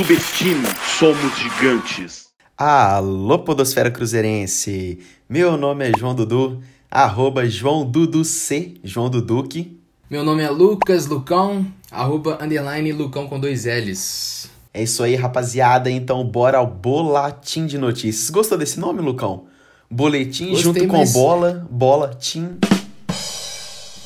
Subestime, somos gigantes. Alô, Podosfera Cruzeirense! Meu nome é João Dudu, arroba João Dudu C, João Duduque. Meu nome é Lucas Lucão, arroba underline Lucão com dois L's. É isso aí, rapaziada. Então, bora ao Boletim de Notícias. Gostou desse nome, Lucão? Boletim Gostei, junto com mas- bola, bola, tim.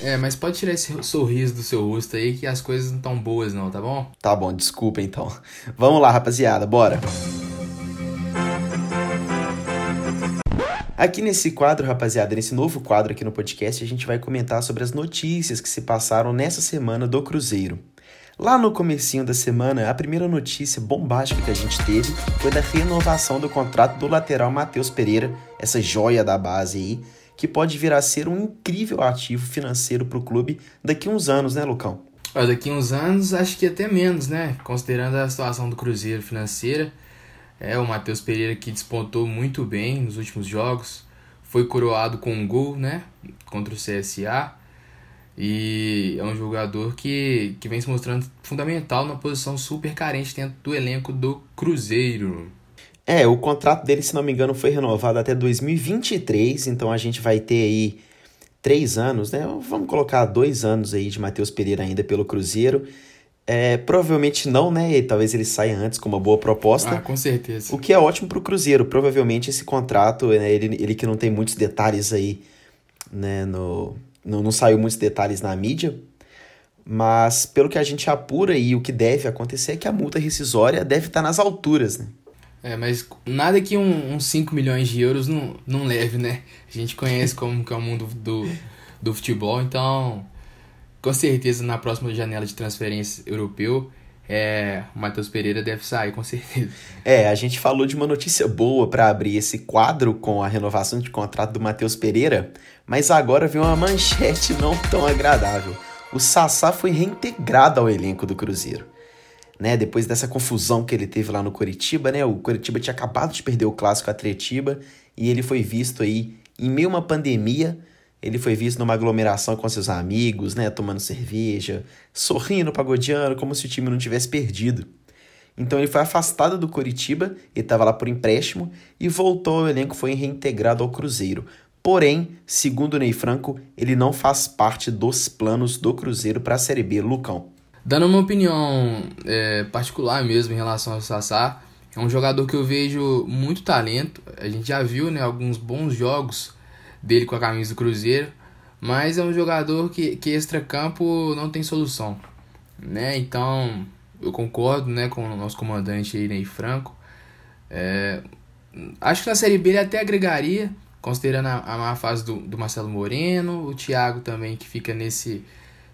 É, mas pode tirar esse sorriso do seu rosto aí que as coisas não tão boas não, tá bom? Tá bom, desculpa então. Vamos lá, rapaziada, bora. Aqui nesse quadro, rapaziada, nesse novo quadro aqui no podcast, a gente vai comentar sobre as notícias que se passaram nessa semana do Cruzeiro. Lá no comecinho da semana, a primeira notícia bombástica que a gente teve foi da renovação do contrato do lateral Matheus Pereira, essa joia da base aí, que pode vir a ser um incrível ativo financeiro para o clube daqui uns anos, né, Lucão? Ó, daqui uns anos, acho que até menos, né? Considerando a situação do Cruzeiro financeira. É, o Matheus Pereira que despontou muito bem nos últimos jogos. Foi coroado com um gol, né? Contra o CSA. E é um jogador que, que vem se mostrando fundamental na posição super carente dentro do elenco do Cruzeiro. É, o contrato dele, se não me engano, foi renovado até 2023, então a gente vai ter aí três anos, né? Vamos colocar dois anos aí de Matheus Pereira ainda pelo Cruzeiro. É, provavelmente não, né? Talvez ele saia antes com uma boa proposta. Ah, com certeza. O que é ótimo pro Cruzeiro. Provavelmente esse contrato, né, ele, ele que não tem muitos detalhes aí, né? No, não, não saiu muitos detalhes na mídia. Mas pelo que a gente apura e o que deve acontecer é que a multa rescisória deve estar nas alturas, né? É, mas nada que um, uns 5 milhões de euros não, não leve, né? A gente conhece como que é o mundo do, do futebol, então com certeza na próxima janela de transferência europeu, é, o Matheus Pereira deve sair, com certeza. É, a gente falou de uma notícia boa para abrir esse quadro com a renovação de contrato do Matheus Pereira, mas agora vem uma manchete não tão agradável. O Sassá foi reintegrado ao elenco do Cruzeiro. Né, depois dessa confusão que ele teve lá no Coritiba, né? O Coritiba tinha acabado de perder o clássico Atletiba e ele foi visto aí em meio a uma pandemia, ele foi visto numa aglomeração com seus amigos, né, tomando cerveja, sorrindo, pagodeando, como se o time não tivesse perdido. Então ele foi afastado do Coritiba, ele estava lá por empréstimo e voltou ao elenco, foi reintegrado ao Cruzeiro. Porém, segundo o Ney Franco, ele não faz parte dos planos do Cruzeiro para a Série B, Lucão. Dando uma opinião é, particular mesmo em relação ao Sassá, é um jogador que eu vejo muito talento. A gente já viu né, alguns bons jogos dele com a camisa do Cruzeiro, mas é um jogador que, que extra-campo não tem solução. Né? Então, eu concordo né, com o nosso comandante Ney Franco. É, acho que na Série B ele até agregaria, considerando a, a má fase do, do Marcelo Moreno, o Thiago também que fica nesse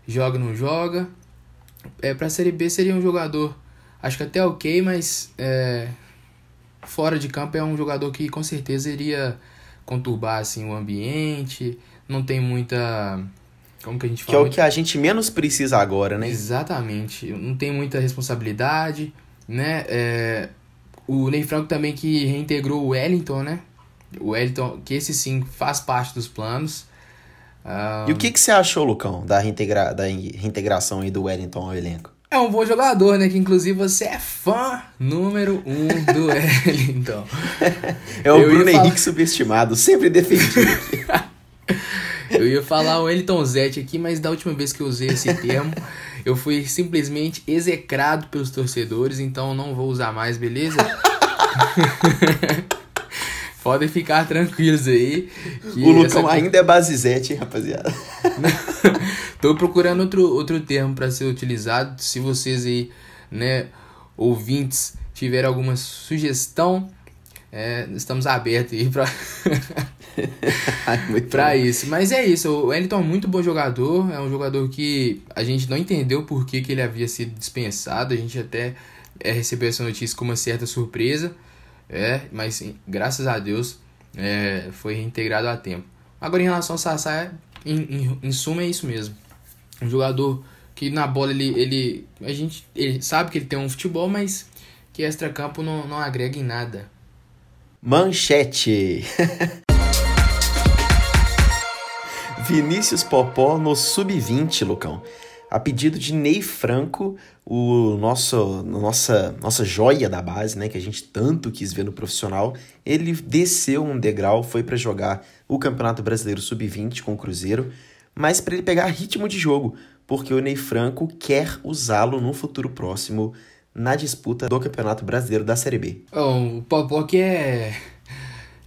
joga não joga. É, pra Série B seria um jogador, acho que até ok, mas é, fora de campo é um jogador que com certeza iria conturbar assim, o ambiente, não tem muita. Como que a gente Que é fala? o que a gente menos precisa agora, né? Exatamente, não tem muita responsabilidade, né? É, o Ney Franco também que reintegrou o Wellington, né? O Wellington, que esse sim faz parte dos planos. Ah, E o que, que você achou, Lucão, da, reintegra... da reintegração aí do Wellington ao elenco? É um bom jogador, né? Que inclusive você é fã número um do Wellington. É o Eu Bruno falar- Henrique subestimado, sempre defendido. Eu ia falar o Wellington Zete aqui, mas da última vez que eu usei esse termo, eu fui simplesmente execrado pelos torcedores, então não vou usar mais, beleza? Podem ficar tranquilos aí. o essa- Lucão ainda é basizete, hein, rapaziada? Tô procurando outro, outro termo para ser utilizado. Se vocês aí, né, ouvintes, tiverem alguma sugestão, é, estamos abertos aí pra bom. isso. Mas é isso, o Wellington é um muito bom jogador, é um jogador que a gente não entendeu por que, que ele havia sido dispensado, a gente até é, recebeu essa notícia com uma certa surpresa, é, mas graças a Deus é, foi reintegrado a tempo. Agora em relação ao Sassá, é, em, em, em suma é isso mesmo. Um jogador que na bola ele, ele a gente ele sabe que ele tem um futebol, mas que extra-campo não, não agrega em nada. Manchete. Vinícius Popó no sub-20, Lucão. A pedido de Ney Franco, o nosso nossa nossa joia da base, né, que a gente tanto quis ver no profissional, ele desceu um degrau, foi para jogar o Campeonato Brasileiro Sub-20 com o Cruzeiro, mas para ele pegar ritmo de jogo, porque o Ney Franco quer usá-lo no futuro próximo na disputa do Campeonato Brasileiro da Série B. o Popó que é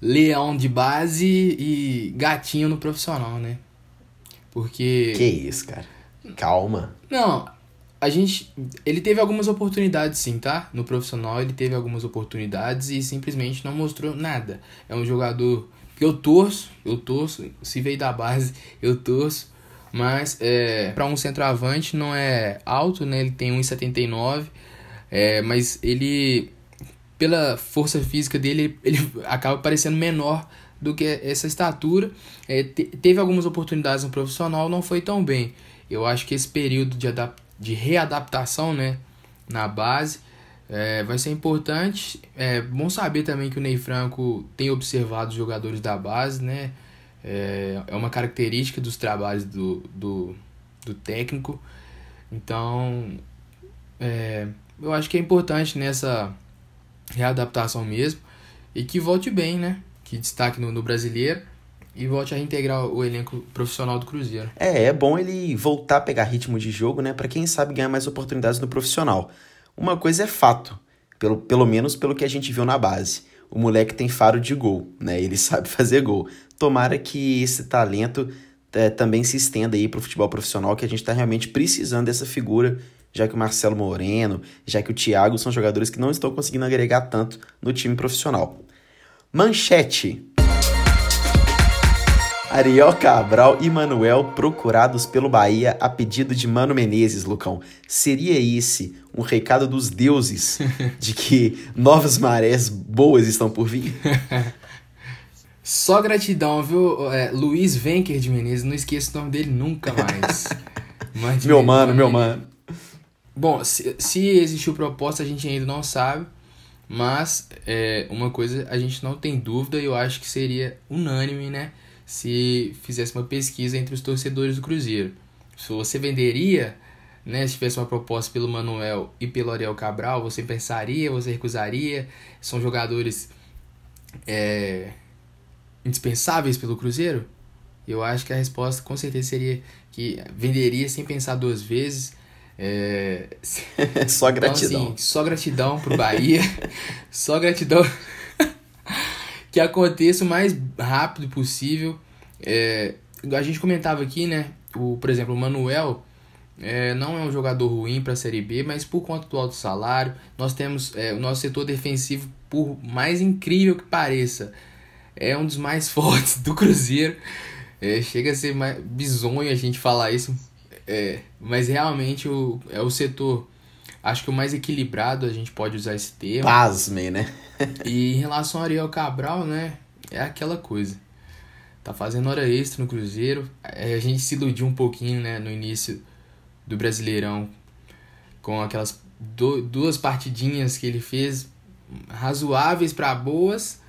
leão de base e gatinho no profissional, né? Porque. Que isso, cara. Calma. Não, a gente. Ele teve algumas oportunidades, sim, tá? No profissional, ele teve algumas oportunidades e simplesmente não mostrou nada. É um jogador que eu torço, eu torço, se veio da base, eu torço. Mas é, para um centroavante não é alto, né? Ele tem 1,79. É, mas ele, pela força física dele, ele acaba parecendo menor do que essa estatura. É, te, teve algumas oportunidades no profissional, não foi tão bem. Eu acho que esse período de, de readaptação né, na base é, vai ser importante. É bom saber também que o Ney Franco tem observado os jogadores da base, né? É, é uma característica dos trabalhos do, do, do técnico. Então, é, eu acho que é importante nessa readaptação mesmo e que volte bem, né? Que destaque no, no brasileiro e volte a reintegrar o elenco profissional do Cruzeiro. É, é bom ele voltar a pegar ritmo de jogo, né? Para quem sabe ganhar mais oportunidades no profissional. Uma coisa é fato, pelo, pelo menos pelo que a gente viu na base. O moleque tem faro de gol, né? Ele sabe fazer gol. Tomara que esse talento é, também se estenda aí pro futebol profissional, que a gente está realmente precisando dessa figura, já que o Marcelo Moreno, já que o Thiago são jogadores que não estão conseguindo agregar tanto no time profissional. Manchete. Ariel Cabral e Manuel procurados pelo Bahia a pedido de Mano Menezes, Lucão. Seria esse um recado dos deuses de que novas marés boas estão por vir? Só gratidão, viu? É, Luiz Venker de Menezes, não esqueça o nome dele nunca mais. meu mano, meu mano. Bom, se, se existiu proposta, a gente ainda não sabe. Mas é, uma coisa a gente não tem dúvida e eu acho que seria unânime, né? Se fizesse uma pesquisa entre os torcedores do Cruzeiro. Se você venderia, né? Se tivesse uma proposta pelo Manuel e pelo Ariel Cabral, você pensaria, você recusaria? São jogadores é, indispensáveis pelo Cruzeiro? Eu acho que a resposta com certeza seria que venderia sem pensar duas vezes é... só gratidão. Então, assim, só gratidão pro Bahia. só gratidão que aconteça o mais rápido possível. É... A gente comentava aqui, né? O, por exemplo, o Manuel é, não é um jogador ruim para a Série B, mas por conta do alto salário, nós temos é, o nosso setor defensivo, por mais incrível que pareça, é um dos mais fortes do Cruzeiro. É, chega a ser mais bizonho a gente falar isso, é, mas realmente o, é o setor, acho que o mais equilibrado, a gente pode usar esse termo. Pasme, né? e em relação ao Ariel Cabral, né, é aquela coisa. Tá fazendo hora extra no Cruzeiro. É, a gente se iludiu um pouquinho, né, no início do Brasileirão, com aquelas do, duas partidinhas que ele fez razoáveis para boas.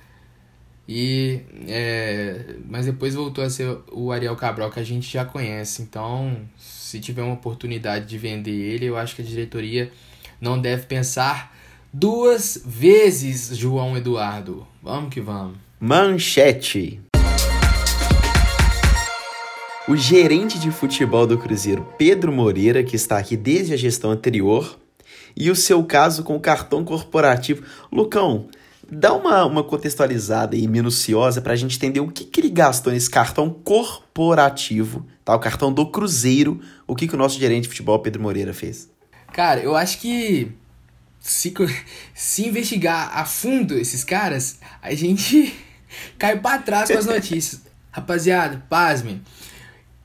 E é, mas depois voltou a ser o Ariel Cabral que a gente já conhece. Então, se tiver uma oportunidade de vender ele, eu acho que a diretoria não deve pensar duas vezes, João Eduardo. Vamos que vamos. Manchete. O gerente de futebol do Cruzeiro, Pedro Moreira, que está aqui desde a gestão anterior, e o seu caso com o cartão corporativo. Lucão, dá uma, uma contextualizada e minuciosa para a gente entender o que, que ele gastou nesse cartão corporativo, tá? O cartão do Cruzeiro, o que, que o nosso gerente de futebol, Pedro Moreira, fez. Cara, eu acho que se, se investigar a fundo esses caras, a gente cai para trás com as notícias. Rapaziada, pasmem.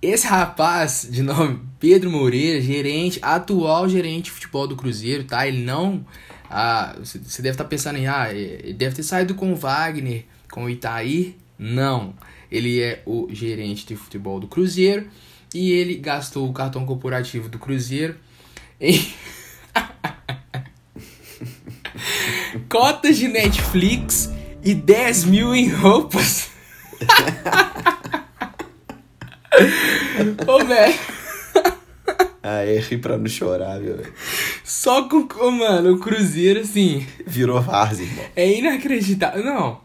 Esse rapaz, de nome Pedro Moreira, gerente, atual gerente de futebol do Cruzeiro, tá? Ele não ah, você deve estar tá pensando em, ah, ele deve ter saído com o Wagner, com o Itaí. Não. Ele é o gerente de futebol do Cruzeiro e ele gastou o cartão corporativo do Cruzeiro em cotas de Netflix e 10 mil em roupas. Ô, velho. Ah, é rir pra não chorar, viu? velho? Só com, mano, o Cruzeiro, assim, Virou várzea, irmão. é inacreditável. Não,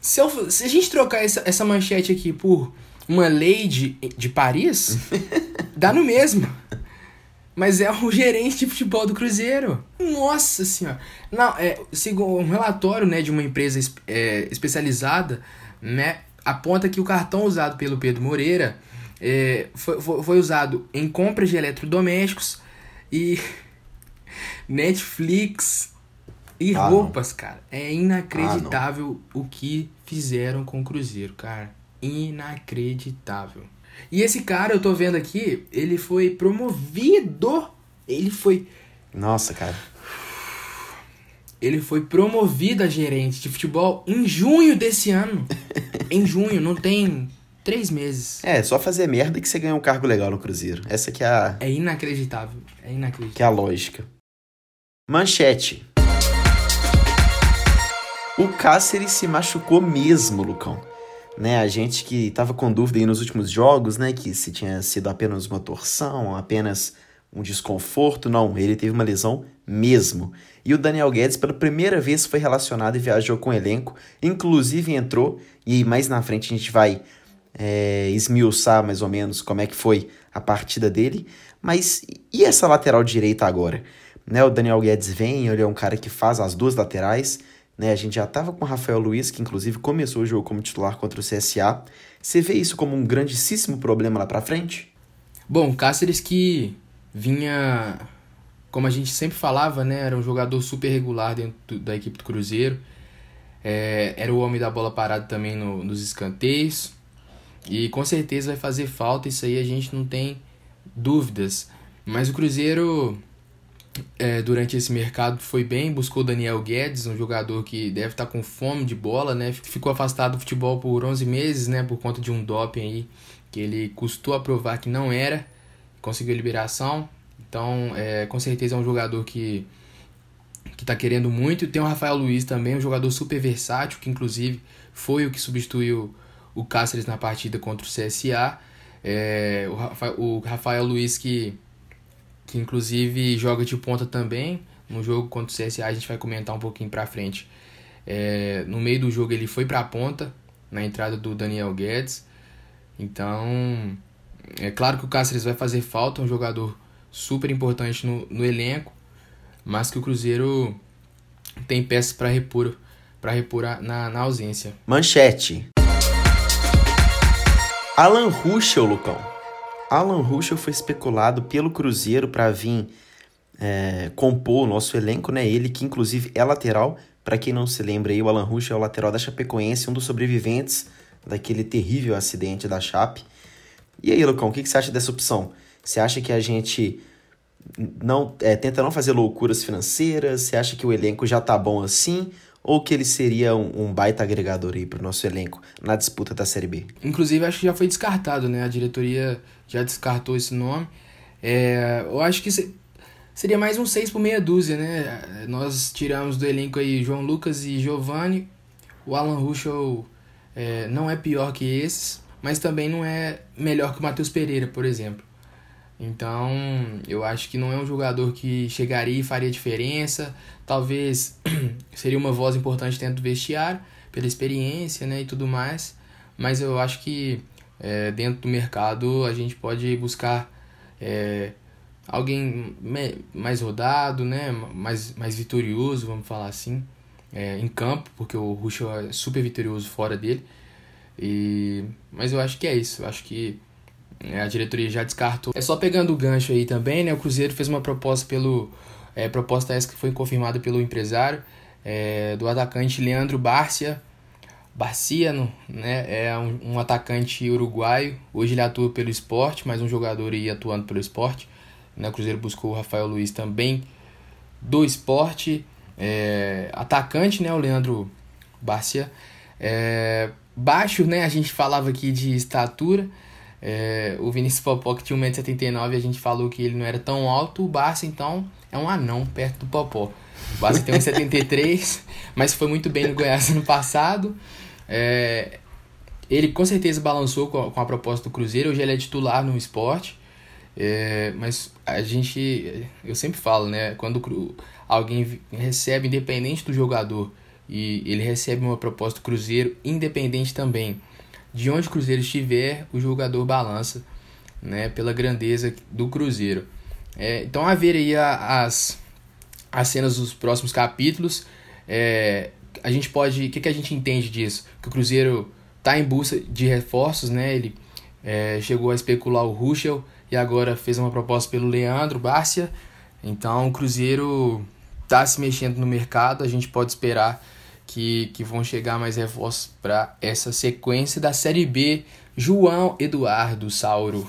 se, eu, se a gente trocar essa, essa manchete aqui por uma lei de, de Paris, dá no mesmo. Mas é o gerente de futebol do Cruzeiro. Nossa senhora. Não, é, segundo um relatório né, de uma empresa es- é, especializada, né, aponta que o cartão usado pelo Pedro Moreira é, foi, foi, foi usado em compras de eletrodomésticos e Netflix e Ah, não. roupas, cara. É inacreditável o que fizeram com o Cruzeiro, cara. Inacreditável. E esse cara, eu tô vendo aqui, ele foi promovido. Ele foi. Nossa, cara. Ele foi promovido a gerente de futebol em junho desse ano. em junho, não tem três meses. É, só fazer merda que você ganha um cargo legal no Cruzeiro. Essa que é a, É inacreditável. É inacreditável. que é a lógica. Manchete. O Cáceres se machucou mesmo, Lucão. Né, a gente que tava com dúvida aí nos últimos jogos, né, que se tinha sido apenas uma torção, apenas um desconforto, não, ele teve uma lesão mesmo. E o Daniel Guedes pela primeira vez foi relacionado e viajou com o elenco, inclusive entrou, e mais na frente a gente vai é, esmiuçar mais ou menos como é que foi a partida dele. Mas e essa lateral direita agora? Né, o Daniel Guedes vem, ele é um cara que faz as duas laterais. Né, a gente já estava com o Rafael Luiz, que inclusive começou o jogo como titular contra o CSA. Você vê isso como um grandíssimo problema lá pra frente? Bom, Cáceres que vinha, como a gente sempre falava, né? Era um jogador super regular dentro da equipe do Cruzeiro. É, era o homem da bola parada também no- nos escanteios. E com certeza vai fazer falta, isso aí a gente não tem dúvidas. Mas o Cruzeiro, é, durante esse mercado, foi bem, buscou Daniel Guedes, um jogador que deve estar com fome de bola, né? Ficou afastado do futebol por 11 meses, né? Por conta de um doping aí, que ele custou a provar que não era, conseguiu liberação. Então, é, com certeza é um jogador que que tá querendo muito. Tem o Rafael Luiz também, um jogador super versátil, que inclusive foi o que substituiu o Cáceres na partida contra o CSA. É, o, Rafa, o Rafael Luiz que, que inclusive joga de ponta também. No jogo contra o CSA a gente vai comentar um pouquinho pra frente. É, no meio do jogo ele foi pra ponta, na entrada do Daniel Guedes. Então, é claro que o Cáceres vai fazer falta, um jogador super importante no, no elenco, mas que o Cruzeiro tem peças para repor, para repor a- na, na ausência. Manchete. Alan Ruschel, Lucão. Alan Ruschel foi especulado pelo Cruzeiro para vir é, compor o nosso elenco, né? Ele que inclusive é lateral. Para quem não se lembra aí, o Alan Ruschel é o lateral da Chapecoense, um dos sobreviventes daquele terrível acidente da Chape. E aí, Lucão, o que, que você acha dessa opção? Você acha que a gente não é, tenta não fazer loucuras financeiras? Você acha que o elenco já tá bom assim? Ou que ele seria um, um baita agregador aí pro nosso elenco na disputa da Série B? Inclusive, acho que já foi descartado, né? A diretoria já descartou esse nome. É, eu acho que se- seria mais um 6 por meia dúzia, né? Nós tiramos do elenco aí João Lucas e Giovanni. O Alan Ruschel é, não é pior que esses, mas também não é melhor que o Matheus Pereira, por exemplo. Então, eu acho que não é um jogador que chegaria e faria diferença. Talvez seria uma voz importante dentro do vestiário, pela experiência né, e tudo mais. Mas eu acho que é, dentro do mercado a gente pode buscar é, alguém mais rodado, né, mais, mais vitorioso, vamos falar assim, é, em campo, porque o Ruschel é super vitorioso fora dele. E, mas eu acho que é isso. Eu acho que a diretoria já descartou. É só pegando o gancho aí também, né? O Cruzeiro fez uma proposta pelo. É, proposta essa que foi confirmada pelo empresário é, do atacante Leandro Bárcia. Barciano, né? É um, um atacante uruguaio. Hoje ele atua pelo esporte, mas um jogador aí atuando pelo esporte. Né? O Cruzeiro buscou o Rafael Luiz também do esporte. É, atacante, né? O Leandro Barcia. É, baixo, né? A gente falava aqui de estatura. É, o Vinícius Popó, que tinha 1,79m, a gente falou que ele não era tão alto. O Barça, então, é um anão perto do Popó. O Barça tem 1,73m, mas foi muito bem no Goiás ano passado. É, ele com certeza balançou com a, com a proposta do Cruzeiro. Hoje ele é titular no esporte. É, mas a gente, eu sempre falo, né? Quando alguém recebe, independente do jogador, e ele recebe uma proposta do Cruzeiro, independente também de onde o Cruzeiro estiver, o jogador balança, né? Pela grandeza do Cruzeiro. É, então, a ver aí as, as cenas dos próximos capítulos, é, a gente pode. O que, que a gente entende disso? Que o Cruzeiro está em busca de reforços, né? Ele é, chegou a especular o Ruschel e agora fez uma proposta pelo Leandro Bárcia. Então o Cruzeiro está se mexendo no mercado, a gente pode esperar que, que vão chegar mais reforços para essa sequência da Série B. João Eduardo Sauro.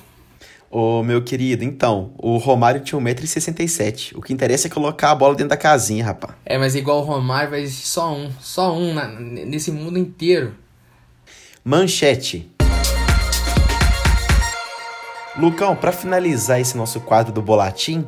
Ô, meu querido, então, o Romário tinha 1,67m. O que interessa é colocar a bola dentro da casinha, rapaz. É, mas igual o Romário vai existir só um. Só um na, nesse mundo inteiro. Manchete. Lucão, para finalizar esse nosso quadro do Bolatim,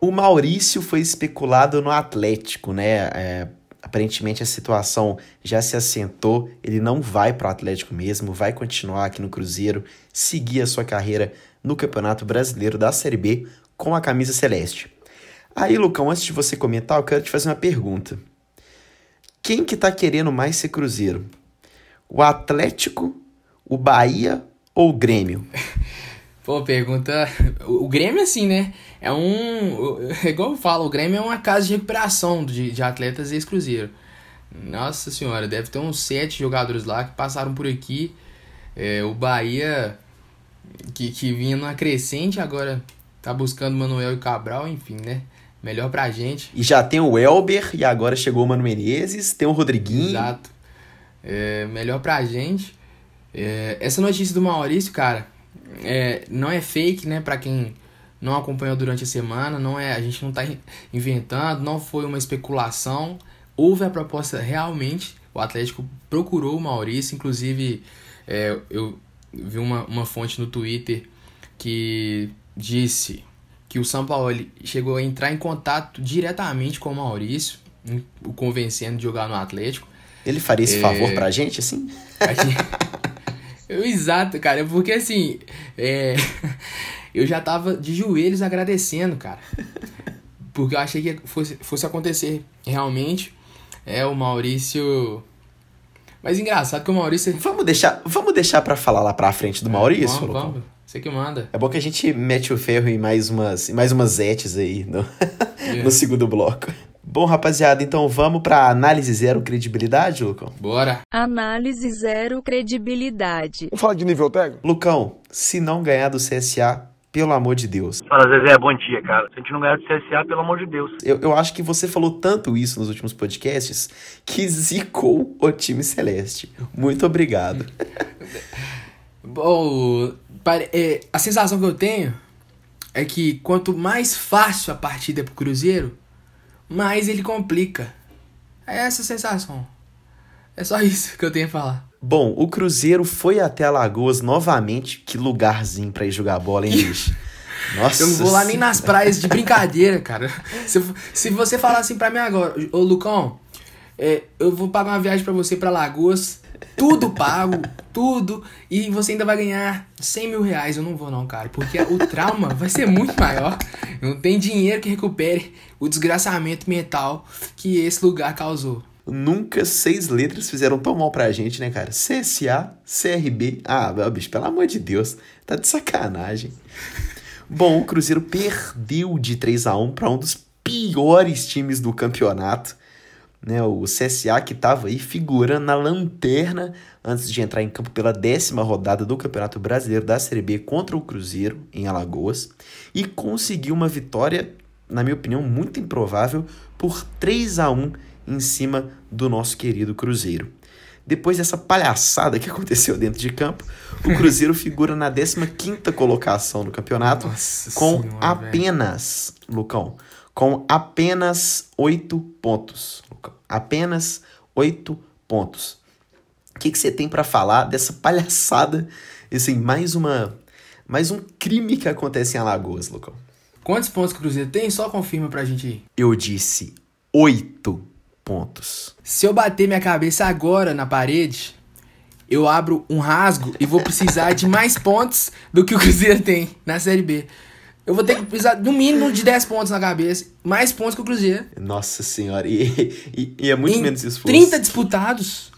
o Maurício foi especulado no Atlético, né? É, aparentemente a situação já se assentou, ele não vai para o Atlético mesmo, vai continuar aqui no Cruzeiro, seguir a sua carreira no Campeonato Brasileiro da Série B com a camisa celeste. Aí, Lucão, antes de você comentar, eu quero te fazer uma pergunta. Quem que tá querendo mais ser Cruzeiro? O Atlético, o Bahia ou o Grêmio? Pô, pergunta. O Grêmio, assim, né? É um. É igual eu falo, o Grêmio é uma casa de recuperação de, de atletas ex-Cruzeiro. Nossa senhora, deve ter uns sete jogadores lá que passaram por aqui. É, o Bahia, que, que vinha numa crescente, agora tá buscando Manuel e Cabral, enfim, né? Melhor pra gente. E já tem o Elber, e agora chegou o Mano Menezes, tem o Rodriguinho. Exato. É, melhor pra gente. É, essa notícia do Maurício, cara, é, não é fake, né? Para quem não acompanhou durante a semana, não é, a gente não está inventando, não foi uma especulação. Houve a proposta realmente. O Atlético procurou o Maurício, inclusive é, eu vi uma, uma fonte no Twitter que disse que o São Paulo chegou a entrar em contato diretamente com o Maurício, o convencendo de jogar no Atlético. Ele faria esse é... favor pra gente, assim? Exato, cara. Porque assim, é... eu já tava de joelhos agradecendo, cara. Porque eu achei que fosse, fosse acontecer realmente. É, o Maurício. Mas engraçado que o Maurício. Vamos deixar, vamos deixar para falar lá pra frente do é, Maurício, vamos, vamos. Você que manda. É bom que a gente mete o ferro em mais umas, em mais umas etes aí no, yeah. no segundo bloco. Bom, rapaziada, então vamos para análise zero credibilidade, Lucão? Bora. Análise zero credibilidade. Vamos falar de nível técnico? Lucão, se não ganhar do CSA, pelo amor de Deus. Fala, Zezé, bom dia, cara. Se a gente não ganhar do CSA, pelo amor de Deus. Eu, eu acho que você falou tanto isso nos últimos podcasts que zicou o time celeste. Muito obrigado. Bom, é, a sensação que eu tenho é que quanto mais fácil a partida é pro Cruzeiro, mais ele complica. É essa a sensação. É só isso que eu tenho a falar. Bom, o Cruzeiro foi até Alagoas novamente. Que lugarzinho pra ir jogar bola, hein, bicho? Nossa. Eu não vou lá nem nas praias de brincadeira, cara. Se, se você falar assim pra mim agora, ô Lucão, é, eu vou pagar uma viagem para você para Lagoas tudo pago, tudo, e você ainda vai ganhar 100 mil reais. Eu não vou não, cara, porque o trauma vai ser muito maior. Não tem dinheiro que recupere o desgraçamento mental que esse lugar causou. Nunca seis letras fizeram tão mal pra gente, né, cara? CSA, CRB. Ah, bicho, pelo amor de Deus, tá de sacanagem. Bom, o Cruzeiro perdeu de 3 a 1 para um dos piores times do campeonato né, o CSA que estava aí figurando na lanterna antes de entrar em campo pela décima rodada do Campeonato Brasileiro da Série B contra o Cruzeiro em Alagoas e conseguiu uma vitória, na minha opinião, muito improvável por 3 a 1 em cima do nosso querido Cruzeiro. Depois dessa palhaçada que aconteceu dentro de campo, o Cruzeiro figura na 15ª colocação do campeonato Nossa com senhora, apenas, velho. Lucão, com apenas 8 pontos apenas oito pontos. O que, que você tem para falar dessa palhaçada? Assim, mais uma, mais um crime que acontece em Alagoas, Lucão. Quantos pontos que o Cruzeiro tem? Só confirma pra gente aí. Eu disse oito pontos. Se eu bater minha cabeça agora na parede, eu abro um rasgo e vou precisar de mais pontos do que o Cruzeiro tem na Série B. Eu vou ter que precisar, no mínimo, de 10 pontos na cabeça. Mais pontos que o Cruzeiro. Nossa senhora, e, e, e é muito em menos esforço. 30 disputados.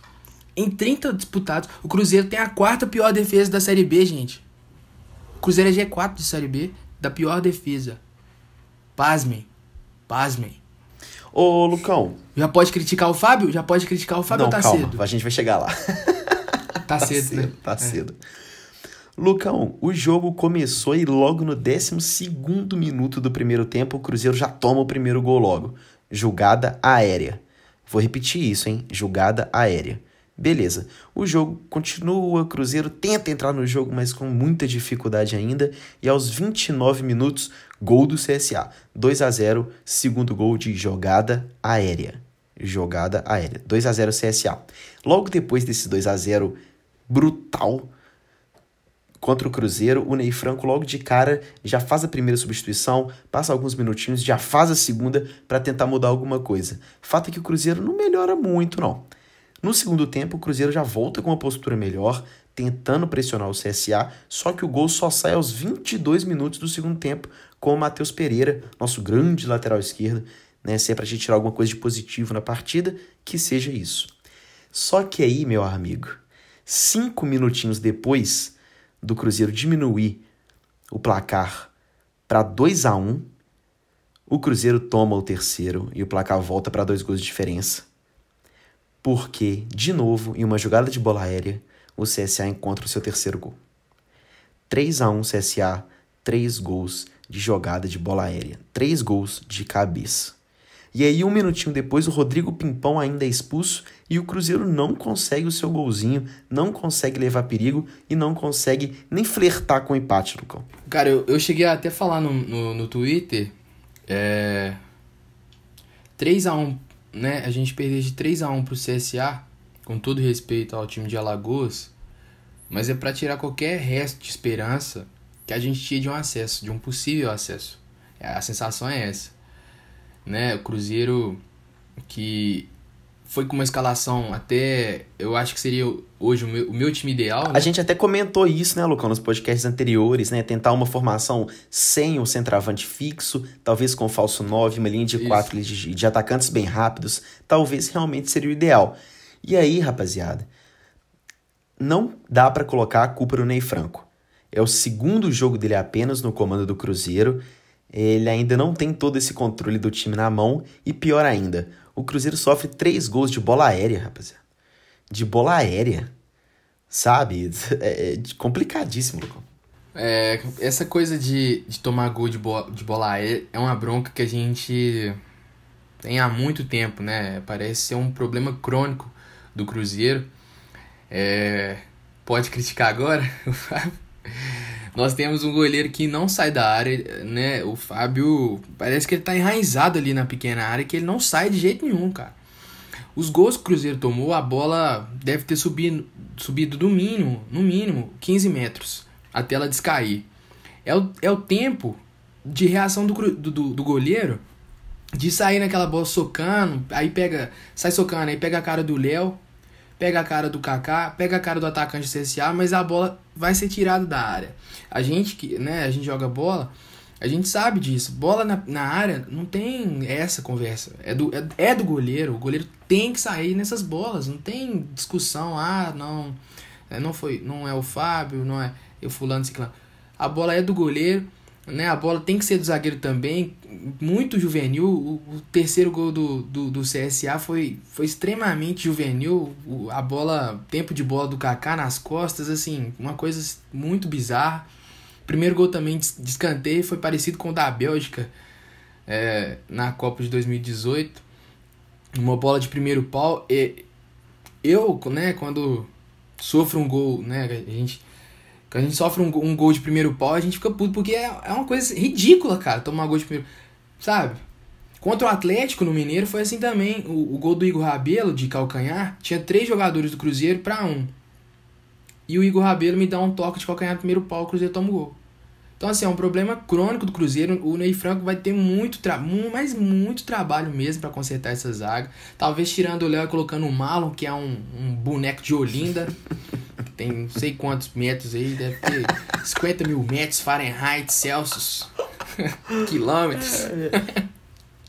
Em 30 disputados. O Cruzeiro tem a quarta pior defesa da Série B, gente. O Cruzeiro é G4 de Série B, da pior defesa. Pasmem. Pasmem. Ô, Lucão. Já pode criticar o Fábio? Já pode criticar o Fábio não, ou tá calma, cedo? a gente vai chegar lá. Tá, cedo, né? Tá cedo. Lucão, o jogo começou e logo no 12 minuto do primeiro tempo, o Cruzeiro já toma o primeiro gol logo. Julgada aérea. Vou repetir isso, hein? Julgada aérea. Beleza. O jogo continua, o Cruzeiro tenta entrar no jogo, mas com muita dificuldade ainda. E aos 29 minutos, gol do CSA. 2 a 0 segundo gol de jogada aérea. Jogada aérea. 2 a 0 CSA. Logo depois desse 2 a 0 brutal contra o Cruzeiro, o Ney Franco logo de cara já faz a primeira substituição, passa alguns minutinhos, já faz a segunda para tentar mudar alguma coisa. Fato é que o Cruzeiro não melhora muito, não. No segundo tempo, o Cruzeiro já volta com uma postura melhor, tentando pressionar o CSA, só que o gol só sai aos 22 minutos do segundo tempo com o Matheus Pereira, nosso grande lateral esquerdo, né? Se é pra gente tirar alguma coisa de positivo na partida, que seja isso. Só que aí, meu amigo, cinco minutinhos depois do Cruzeiro diminuir o placar para 2 a 1 o Cruzeiro toma o terceiro e o placar volta para dois gols de diferença. Porque, de novo, em uma jogada de bola aérea, o CSA encontra o seu terceiro gol. 3 a 1 CSA, 3 gols de jogada de bola aérea, 3 gols de cabeça. E aí, um minutinho depois, o Rodrigo Pimpão ainda é expulso e o Cruzeiro não consegue o seu golzinho, não consegue levar perigo e não consegue nem flertar com o empate, Lucão. Cara, eu, eu cheguei a até falar no, no, no Twitter. É. 3x1, né? A gente perder de 3x1 pro CSA, com todo respeito ao time de Alagoas, mas é para tirar qualquer resto de esperança que a gente tinha de um acesso, de um possível acesso. A sensação é essa. Né? O Cruzeiro que foi com uma escalação até. Eu acho que seria hoje o meu, o meu time ideal. Né? A gente até comentou isso, né, Lucão, nos podcasts anteriores, né? Tentar uma formação sem o centroavante fixo, talvez com falso 9, uma linha de Isso. 4 de, de atacantes bem rápidos, talvez realmente seria o ideal. E aí, rapaziada, não dá pra colocar a culpa no Ney Franco. É o segundo jogo dele apenas no comando do Cruzeiro. Ele ainda não tem todo esse controle do time na mão. E pior ainda, o Cruzeiro sofre três gols de bola aérea, rapaziada. De bola aérea. Sabe? É é complicadíssimo, Lucão. É, essa coisa de, de tomar gol de, bo de bola aérea é uma bronca que a gente tem há muito tempo, né? Parece ser um problema crônico do Cruzeiro. É, pode criticar agora? Nós temos um goleiro que não sai da área, né? O Fábio parece que ele tá enraizado ali na pequena área, que ele não sai de jeito nenhum, cara. Os gols que o Cruzeiro tomou, a bola deve ter subido, subido do mínimo, no mínimo, 15 metros, até ela descair. É o, é o tempo de reação do, do, do goleiro de sair naquela bola socando, aí pega, sai socando, aí pega a cara do Léo, pega a cara do Kaká, pega a cara do atacante do CSA, mas a bola vai ser tirada da área. A gente que, né, a gente joga bola, a gente sabe disso. Bola na, na área não tem essa conversa. É do, é, é do goleiro. O goleiro tem que sair nessas bolas. Não tem discussão. Ah, não. é, Não foi. Não é o Fábio, não é o fulano ciclano. A bola é do goleiro. Né, a bola tem que ser do zagueiro também. Muito juvenil. O, o terceiro gol do, do, do CSA foi, foi extremamente juvenil. O, a bola, tempo de bola do Kaká nas costas, assim, uma coisa muito bizarra. Primeiro gol também de escanteio foi parecido com o da Bélgica é, na Copa de 2018. Uma bola de primeiro pau. E eu, né, quando sofro um gol, né, a gente. Quando a gente sofre um, um gol de primeiro pau, a gente fica puto, porque é, é uma coisa ridícula, cara, tomar um gol de primeiro. Sabe? Contra o Atlético no Mineiro foi assim também. O, o gol do Igor Rabelo, de calcanhar, tinha três jogadores do Cruzeiro pra um. E o Igor Rabelo me dá um toque de calcanhar primeiro pau, o Cruzeiro toma o gol. Então, assim, é um problema crônico do Cruzeiro. O Ney Franco vai ter muito, tra mu- mas muito trabalho mesmo pra consertar essa zaga. Talvez tirando o Léo e colocando o Marlon, que é um, um boneco de Olinda. Tem não sei quantos metros aí, deve ter 50 mil metros Fahrenheit, Celsius. Quilômetros.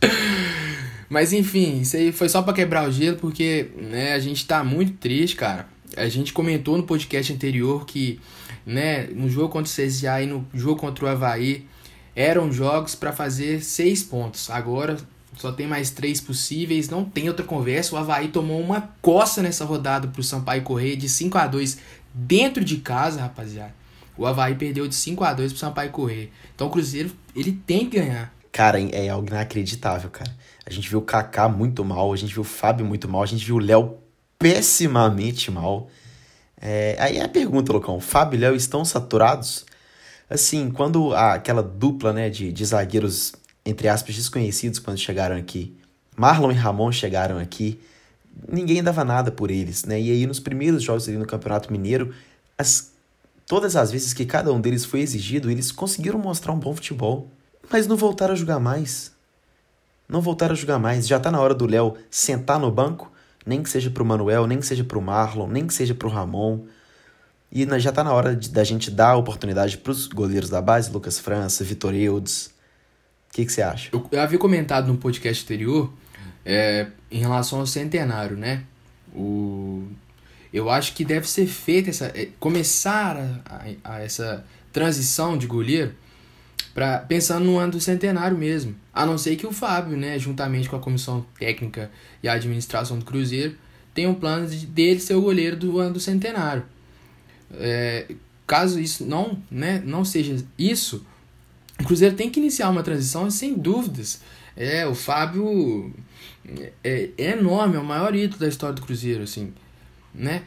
Mas enfim, isso aí foi só pra quebrar o gelo, porque né, a gente tá muito triste, cara. A gente comentou no podcast anterior que né, no jogo contra o CSA e no jogo contra o Havaí eram jogos para fazer seis pontos. Agora só tem mais três possíveis, não tem outra conversa. O Havaí tomou uma coça nessa rodada pro Sampaio Correia de 5 a 2 dentro de casa, rapaziada. O Havaí perdeu de 5 a 2 pro Sampaio Correia. Então o Cruzeiro, ele tem que ganhar. Cara, é algo inacreditável, cara. A gente viu o Kaká muito mal, a gente viu o Fábio muito mal, a gente viu o Léo pessimamente mal. É, aí é a pergunta, Lucão, Fábio e Léo estão saturados? Assim, quando a, aquela dupla né, de, de zagueiros, entre aspas, desconhecidos quando chegaram aqui, Marlon e Ramon chegaram aqui, ninguém dava nada por eles, né? E aí nos primeiros jogos ali no Campeonato Mineiro, as, todas as vezes que cada um deles foi exigido, eles conseguiram mostrar um bom futebol, mas não voltaram a jogar mais. Não voltaram a jogar mais. Já tá na hora do Léo sentar no banco nem que seja para o Manuel, nem que seja para o Marlon, nem que seja para o Ramon. E já está na hora de, da gente dar a oportunidade para os goleiros da base, Lucas França, Vitor Eudes. O que, você acha? Eu, havia comentado no podcast anterior é, em relação ao centenário, né? O, eu acho que deve ser feita essa. É, começar a, a, a essa transição de goleiro Pra, pensando no ano do centenário mesmo. A não ser que o Fábio, né, juntamente com a comissão técnica e a administração do Cruzeiro, tenham um plano de, dele ser o goleiro do ano do centenário. É, caso isso não, né, não seja isso, o Cruzeiro tem que iniciar uma transição sem dúvidas. É, o Fábio é, é enorme, é o maior ídolo da história do Cruzeiro, assim, né?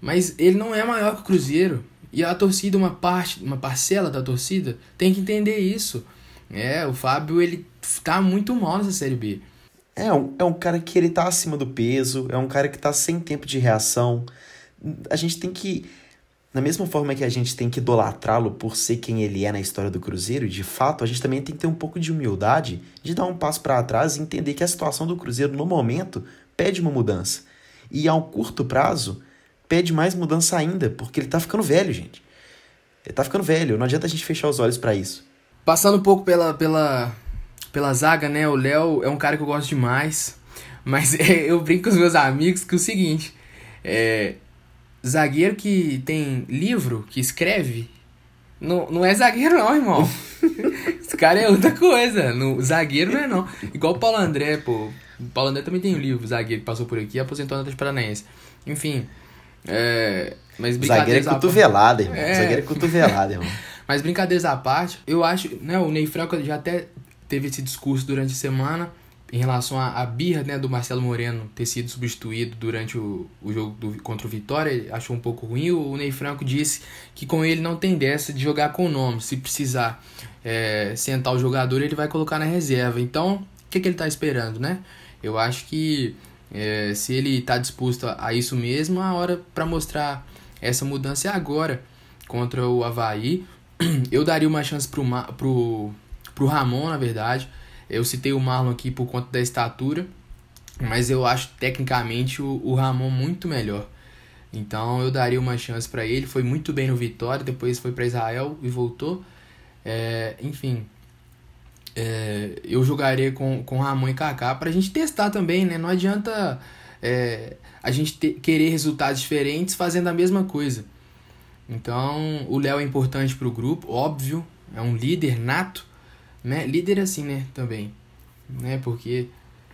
Mas ele não é maior que o Cruzeiro. E a torcida, uma parte, uma parcela da torcida, tem que entender isso. É, o Fábio, ele tá muito mal nessa Série B. É um, é um cara que ele tá acima do peso, é um cara que tá sem tempo de reação. A gente tem que. Da mesma forma que a gente tem que idolatrá-lo por ser quem ele é na história do Cruzeiro, de fato, a gente também tem que ter um pouco de humildade de dar um passo para trás e entender que a situação do Cruzeiro no momento pede uma mudança. E ao curto prazo, pede mais mudança ainda, porque ele tá ficando velho, gente. Ele tá ficando velho, não adianta a gente fechar os olhos para isso. Passando um pouco pela, pela, pela zaga, né? O Léo é um cara que eu gosto demais. Mas é, eu brinco com os meus amigos que é o seguinte: é, zagueiro que tem livro, que escreve, não, não é zagueiro, não, irmão. Esse cara é outra coisa. No, zagueiro não é, não. Igual o Paulo André, pô. O Paulo André também tem um livro, zagueiro, que passou por aqui e aposentou na Atlético Paranaense. Enfim. É, mas brincadeiras Zagueiro é cotovelada, irmão. É. Zagueiro é cotovelada, irmão. mas brincadeiras à parte, eu acho, né, o Ney Franco já até teve esse discurso durante a semana em relação à, birra né, do Marcelo Moreno ter sido substituído durante o, o jogo do, contra o Vitória, achou um pouco ruim. O, o Ney Franco disse que com ele não tem dessa de jogar com o nome. Se precisar é, sentar o jogador, ele vai colocar na reserva. Então, o que, que ele está esperando, né? Eu acho que é, se ele está disposto a, isso mesmo, a hora para mostrar essa mudança é agora contra o Havaí. Eu daria uma chance pro, pro, pro Ramon, na verdade. Eu citei o Marlon aqui por conta da estatura, mas eu acho tecnicamente o, o Ramon muito melhor. Então eu daria uma chance para ele. Foi muito bem no Vitória, depois foi para Israel e voltou. É, enfim, é, eu jogaria com, com Ramon e Kaká pra gente testar também, né? Não adianta é, a gente ter, querer resultados diferentes fazendo a mesma coisa. Então, o Léo é importante pro grupo, óbvio, é um líder nato, né? Líder assim, né, também, né? Porque,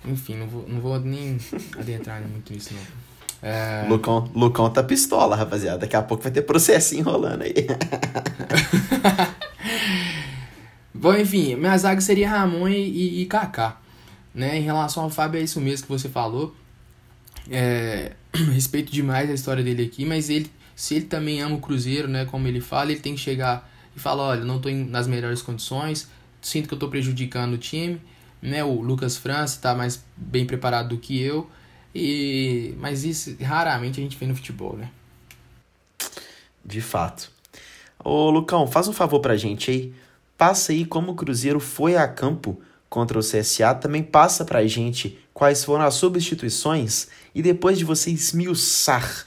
enfim, não vou, não vou nem adentrar muito nisso, não. É... Lucão, Lucão tá pistola, rapaziada. Daqui a pouco vai ter processinho rolando aí. Bom, enfim, minha zaga seria Ramon e, e, e Kaká. Né? Em relação ao Fábio, é isso mesmo que você falou. É, respeito demais a história dele aqui, mas ele, se ele também ama o Cruzeiro, né, como ele fala, ele tem que chegar e falar, olha, não estou nas melhores condições, sinto que eu estou prejudicando o time, né, o Lucas França está mais bem preparado do que eu, e mas isso raramente a gente vê no futebol, né? De fato. Ô, Lucão, faz um favor pra gente aí passa aí como o Cruzeiro foi a campo contra o CSA, também passa pra gente quais foram as substituições e depois de você esmiuçar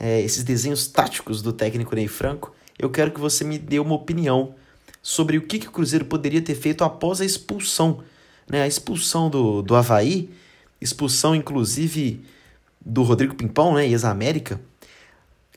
é, esses desenhos táticos do técnico Ney Franco, eu quero que você me dê uma opinião sobre o que, que o Cruzeiro poderia ter feito após a expulsão. Né? A expulsão do, do Havaí, expulsão inclusive do Rodrigo Pimpão, né? ex-América.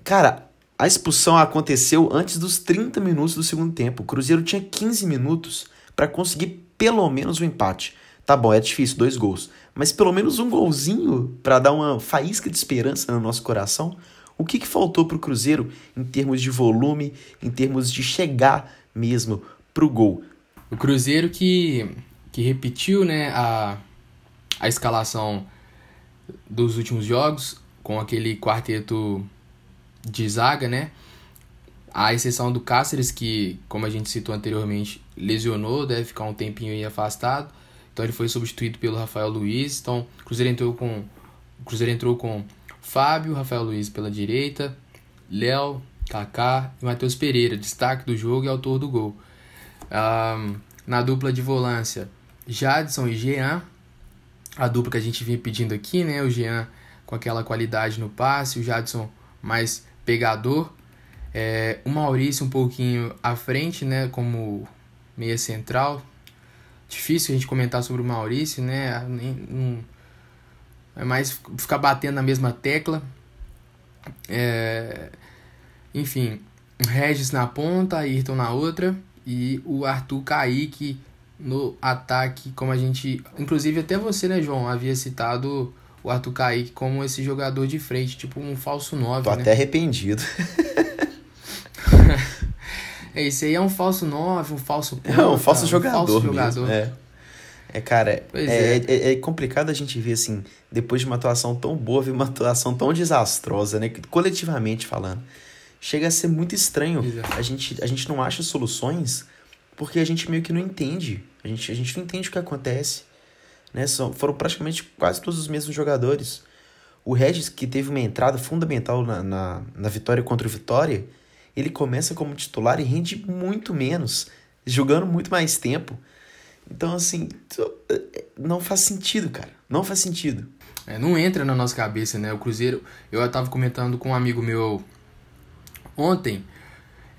Cara, a expulsão aconteceu antes dos 30 minutos do segundo tempo. O Cruzeiro tinha 15 minutos para conseguir pelo menos um empate. Tá bom, é difícil, dois gols. Mas pelo menos um golzinho para dar uma faísca de esperança no nosso coração. O que, que faltou para o Cruzeiro em termos de volume, em termos de chegar mesmo pro gol? O Cruzeiro que, que repetiu né, a, a escalação dos últimos jogos, com aquele quarteto de zaga, né? A exceção do Cáceres, que, como a gente citou anteriormente, lesionou, deve ficar um tempinho aí afastado. Então ele foi substituído pelo Rafael Luiz. Então o Cruzeiro entrou com, o Cruzeiro entrou com Fábio, Rafael Luiz pela direita, Léo, Kaká e Matheus Pereira, destaque do jogo e autor do gol. Um, na dupla de volância, Jadson e Jean, a dupla que a gente vinha pedindo aqui, né? O Jean com aquela qualidade no passe, o Jadson mais pegador. É, o Maurício um pouquinho à frente, né? Como meia central. Difícil a gente comentar sobre o Maurício, né? É mais ficar batendo na mesma tecla. É, enfim, Regis na ponta, Ayrton na outra e o Arthur Kaique no ataque, como a gente. Inclusive, até você, né, João, havia citado o Arthur Kaique como esse jogador de frente, tipo um falso 9. Tô né? até arrependido. é, esse aí é um falso 9, um falso ponta, É um falso jogador. falso mesmo, jogador. É. É, cara, é, é. é- é complicado a gente ver, assim, depois de uma atuação tão boa, ver uma atuação tão desastrosa, né? Coletivamente falando. Chega a ser muito estranho. Exato. A gente, a gente não acha soluções porque a gente meio que não entende. A gente, a gente não entende o que acontece. Né? São, foram praticamente quase todos os mesmos jogadores. O Regis, que teve uma entrada fundamental na, na, na vitória contra o Vitória, ele começa como titular e rende muito menos, jogando muito mais tempo. Então, assim, tu- não faz sentido, cara. Não faz sentido. É, não entra na nossa cabeça, né? O Cruzeiro, eu tava comentando com um amigo meu ontem,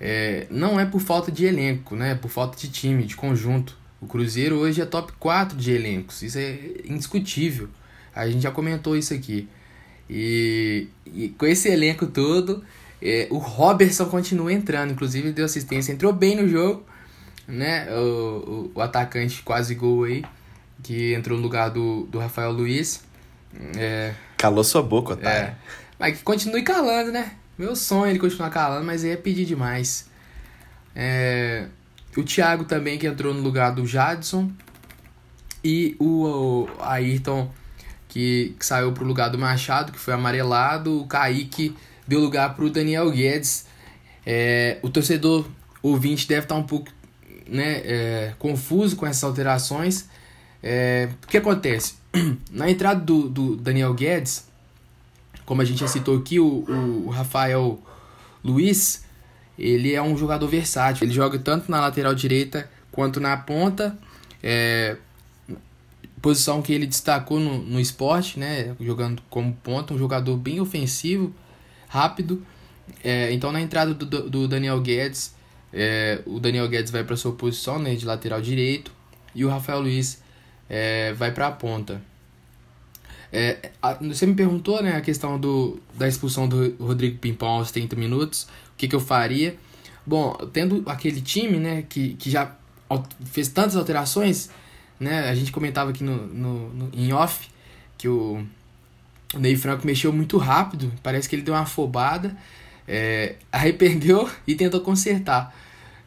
é, não é por falta de elenco, né? É por falta de time, de conjunto. O Cruzeiro hoje é top 4 de elencos, isso é indiscutível. A gente já comentou isso aqui. E, e com esse elenco todo, é, o Robertson continua entrando, inclusive deu assistência, entrou bem no jogo, né? O, o, o atacante quase gol aí, que entrou no lugar do, do Rafael Luiz. É, Calou sua boca, otário. é. Mas que continue calando, né? Meu sonho é ele continuar calando, mas aí é pedir demais. É, o Thiago também, que entrou no lugar do Jadson. E o, o Ayrton, que, que saiu pro lugar do Machado, que foi amarelado. O Kaique deu lugar pro Daniel Guedes. É, o torcedor ouvinte deve estar um pouco né, é, confuso com essas alterações. É, o que acontece? Na entrada do, do Daniel Guedes, como a gente já citou aqui, o, o Rafael Luiz, ele é um jogador versátil. Ele joga tanto na lateral direita quanto na ponta. É, posição que ele destacou no, no esporte, né? Jogando como ponta, um jogador bem ofensivo, rápido. É, então na entrada do, do Daniel Guedes, é, o Daniel Guedes vai para sua posição né, de lateral direito e o Rafael Luiz é, vai para a ponta. É, a- você me perguntou né, a questão do, da expulsão do Rodrigo Pimpão aos 30 minutos, o que, que eu faria. Bom, tendo aquele time né, que, que já fez tantas alterações, né, a gente comentava aqui no, no, no- em off que o, o Ney Franco mexeu muito rápido, parece que ele deu uma afobada, é, arrependeu e tentou consertar.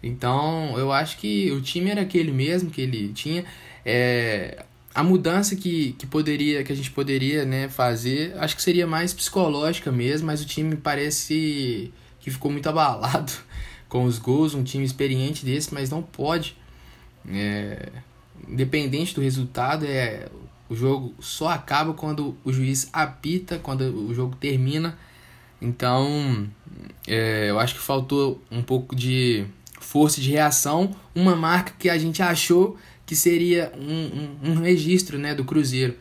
Então, eu acho que o time era aquele mesmo que ele tinha. É, a mudança que, que poderia que a gente poderia né, fazer, acho que seria mais psicológica mesmo, mas o time parece que ficou muito abalado com os gols, um time experiente desse, mas não pode. É, independente do resultado, é, o jogo só acaba quando o juiz apita, quando o jogo termina. Então, é, eu acho que faltou um pouco de força de reação, uma marca que a gente achou que seria um, um, um registro né, do Cruzeiro.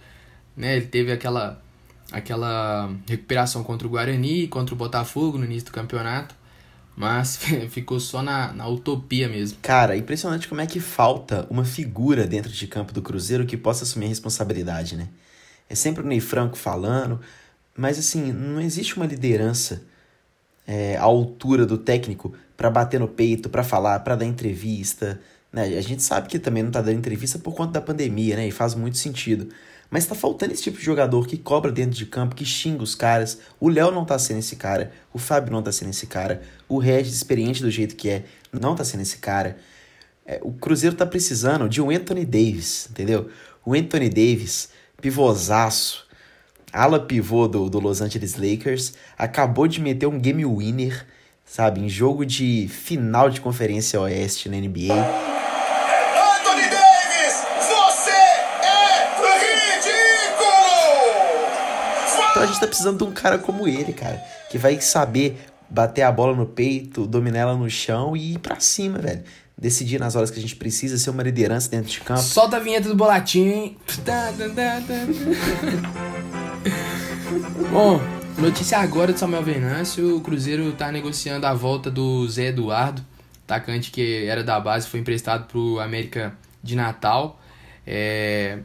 Né? Ele teve aquela, aquela recuperação contra o Guarani, contra o Botafogo no início do campeonato. Mas ficou só na, na utopia mesmo. Cara, impressionante como é que falta uma figura dentro de campo do Cruzeiro que possa assumir a responsabilidade, né? É sempre o Ney Franco falando, mas assim, não existe uma liderança é, à altura do técnico para bater no peito, para falar, para dar entrevista. Né? A gente sabe que também não tá dando entrevista por conta da pandemia, né? E faz muito sentido. Mas tá faltando esse tipo de jogador que cobra dentro de campo, que xinga os caras. O Léo não tá sendo esse cara, o Fábio não tá sendo esse cara, o Regis, experiente do jeito que é, não tá sendo esse cara. É, o Cruzeiro tá precisando de um Anthony Davis, entendeu? O Anthony Davis, pivôzaço, ala pivô do, do Los Angeles Lakers, acabou de meter um game winner, sabe, em jogo de final de conferência oeste na NBA. A gente tá precisando de um cara como ele, cara, que vai saber bater a bola no peito, dominar ela no chão e ir pra cima, velho. Decidir nas horas que a gente precisa, ser uma liderança dentro de campo. Solta a vinheta do bolatinho, hein? Bom, notícia agora de Samuel Venâncio. O Cruzeiro tá negociando a volta do Zé Eduardo, atacante que era da base, foi emprestado pro América de Natal. É,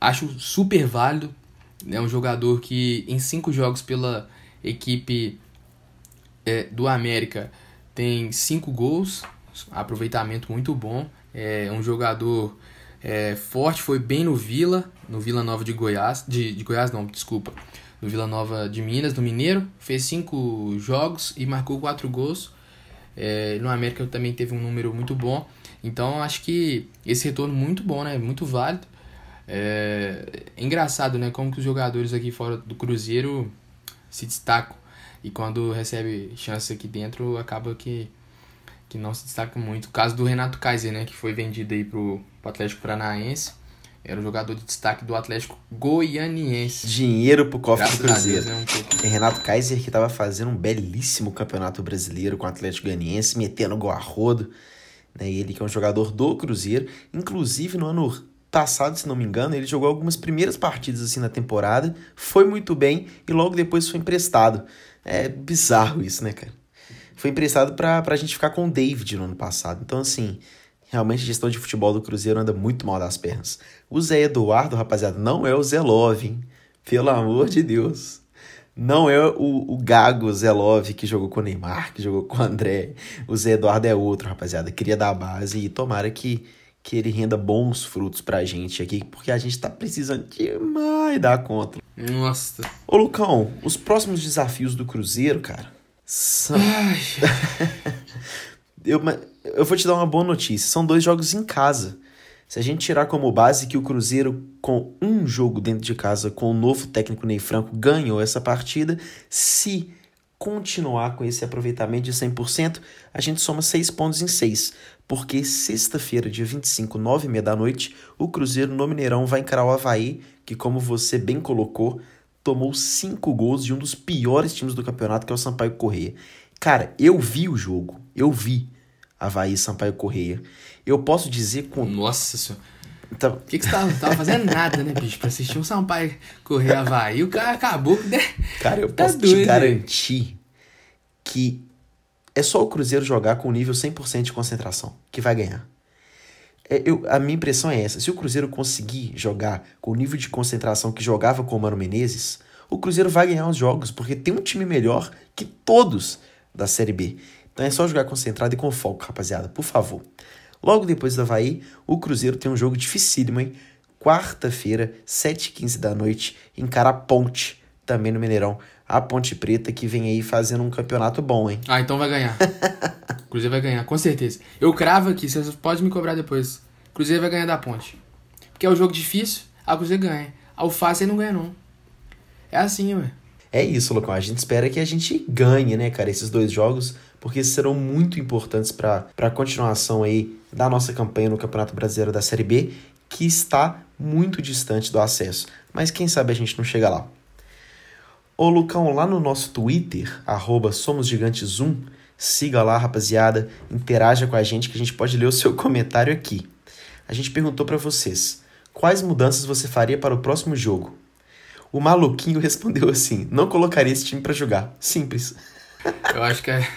acho super válido. É um jogador que em cinco jogos pela equipe é, do América tem cinco gols, aproveitamento muito bom. É um jogador é, forte, foi bem no Vila, no Vila Nova de Goiás, de, de Goiás não, desculpa, no Vila Nova de Minas, do Mineiro, fez cinco jogos e marcou quatro gols. É, no América também teve um número muito bom, então acho que esse retorno muito bom, né, muito válido. É, é engraçado, né, como que os jogadores aqui fora do Cruzeiro se destacam e quando recebe chance aqui dentro acaba que que não se destaca muito. O caso do Renato Kaiser, né, que foi vendido aí pro, pro Atlético Paranaense, era o jogador de destaque do Atlético Goianiense. Dinheiro pro cofre Graças do Cruzeiro. Deus, né, um Renato Kaiser que tava fazendo um belíssimo campeonato brasileiro com o Atlético Goianiense, metendo gol a rodo. Né? Ele que é um jogador do Cruzeiro. Inclusive no ano passado, se não me engano, ele jogou algumas primeiras partidas assim na temporada, foi muito bem e logo depois foi emprestado. É bizarro isso, né, cara? Foi emprestado pra, pra gente ficar com o David no ano passado. Então, assim, realmente a gestão de futebol do Cruzeiro anda muito mal das pernas. O Zé Eduardo, rapaziada, não é o Zé Love, hein? Pelo amor de Deus. Não é o, o Gago Zé Love que jogou com o Neymar, que jogou com o André. O Zé Eduardo é outro, rapaziada. Queria dar a base e tomara que, que ele renda bons frutos pra gente aqui, porque a gente tá precisando demais dar conta. Nossa. Ô, Lucão, os próximos desafios do Cruzeiro, cara, são... eu, eu vou te dar uma boa notícia. São dois jogos em casa. Se a gente tirar como base que o Cruzeiro, com um jogo dentro de casa, com o novo técnico Ney Franco, ganhou essa partida, se continuar com esse aproveitamento de 100%, a gente soma 6 pontos em 6. Porque sexta-feira, dia 25, 9 h da noite, o Cruzeiro no Mineirão vai encarar o Havaí, que, como você bem colocou, tomou 5 gols de um dos piores times do campeonato, que é o Sampaio Correia. Cara, eu vi o jogo. Eu vi Havaí e Sampaio Correia. Eu posso dizer com. Nossa senhora. Tá- Por que, que você tava, tava fazendo nada, né, bicho? Pra assistir um Sampaio correr Havaí. O cara acabou, né? Cara, eu Tá posso doido, te hein? garantir que é só o Cruzeiro jogar com nível 100% de concentração que vai ganhar. É, eu, a minha impressão é essa. Se o Cruzeiro conseguir jogar com o nível de concentração que jogava com o Mano Menezes, o Cruzeiro vai ganhar os jogos, porque tem um time melhor que todos da Série B. Então é só jogar concentrado e com foco, rapaziada, por favor. Logo depois do Havaí, o Cruzeiro tem um jogo dificílimo, hein? Quarta-feira, 7h15 da noite, encara a Ponte, também no Mineirão. A Ponte Preta que vem aí fazendo um campeonato bom, hein? Ah, então vai ganhar. Cruzeiro vai ganhar, com certeza. Eu cravo aqui, vocês podem me cobrar depois. Cruzeiro vai ganhar da ponte. Porque é um jogo difícil, a Cruzeiro ganha. A ele não ganha, não. É assim, ué. É isso, Lucão. A gente espera que a gente ganhe, né, cara, esses dois jogos, porque serão muito importantes para a continuação aí da nossa campanha no Campeonato Brasileiro da Série B, que está muito distante do acesso. Mas quem sabe a gente não chega lá. Ô, Lucão, lá no nosso Twitter, arroba SomosGigantes1, siga lá, rapaziada, interaja com a gente que a gente pode ler o seu comentário aqui. A gente perguntou para vocês, quais mudanças você faria para o próximo jogo? O maluquinho respondeu assim: não colocaria esse time pra jogar. Simples. Eu acho que é-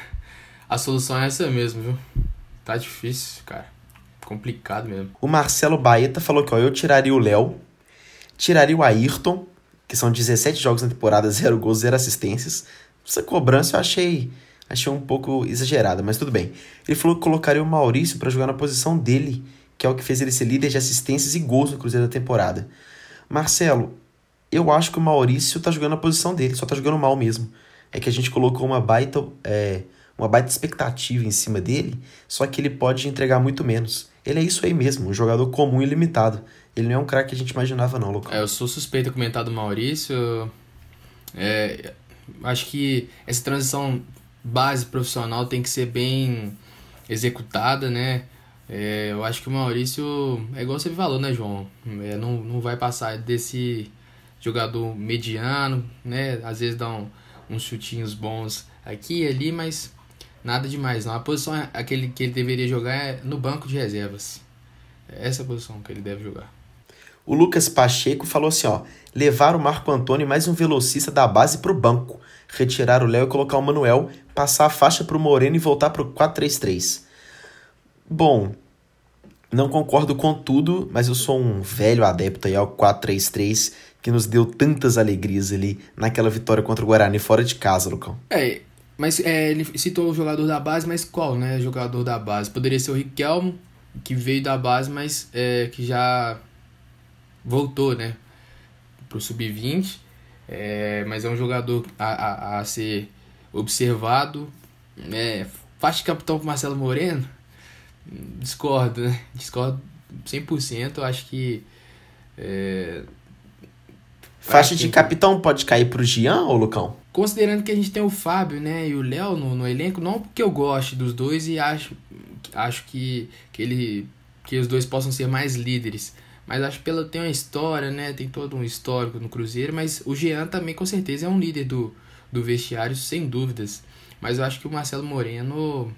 A solução é essa mesmo, viu? Tá difícil, cara. Complicado mesmo. O Marcelo Baeta falou que ó, eu tiraria o Léo, tiraria o Ayrton, que são 17 jogos na temporada, 0 gols, 0 assistências. Essa cobrança eu achei, achei um pouco exagerada, mas tudo bem. Ele falou que colocaria o Maurício para jogar na posição dele, que é o que fez ele ser líder de assistências e gols no Cruzeiro da temporada. Marcelo, eu acho que o Maurício tá jogando na posição dele, só tá jogando mal mesmo. É que a gente colocou uma baita, é, uma baita expectativa em cima dele, só que ele pode entregar muito menos. Ele é isso aí mesmo, um jogador comum e limitado. Ele não é um craque que a gente imaginava, não, Lucas. É, eu sou suspeito de comentar do Maurício. É, acho que essa transição base profissional tem que ser bem executada, né? É, eu acho que o Maurício, é igual você falou, né, João? É, não, não vai passar desse jogador mediano, né? Às vezes dá um, uns chutinhos bons aqui e ali, mas nada demais não. A posição aquele que ele deveria jogar é no banco de reservas. É essa posição que ele deve jogar. O Lucas Pacheco falou assim, ó, levar o Marco Antônio mais um velocista da base pro banco, retirar o Léo e colocar o Manuel, passar a faixa pro Moreno e voltar pro 4-3-3. Bom, não concordo com tudo, mas eu sou um velho adepto aí ao 4-3-3 que nos deu tantas alegrias ali naquela vitória contra o Guarani fora de casa, Lucão. É, mas é, ele citou o jogador da base, mas qual, né? Jogador da base? Poderia ser o Riquelmo, que veio da base, mas é, que já voltou, né? Pro sub-20. É, mas é um jogador a, a, a ser observado. É, de capitão pro Marcelo Moreno? Discordo, né? Discordo 100%. Eu acho que. É, Faixa de capitão pode cair pro Jean ou Lucão? Considerando que a gente tem o Fábio, né, e o Léo no, no elenco, não porque eu goste dos dois e acho, acho que, que, ele, que os dois possam ser mais líderes. Mas acho que pela, tem uma história, né, tem todo um histórico no Cruzeiro, mas o Jean também com certeza é um líder do, do vestiário, sem dúvidas. Mas eu acho que o Marcelo Moreno,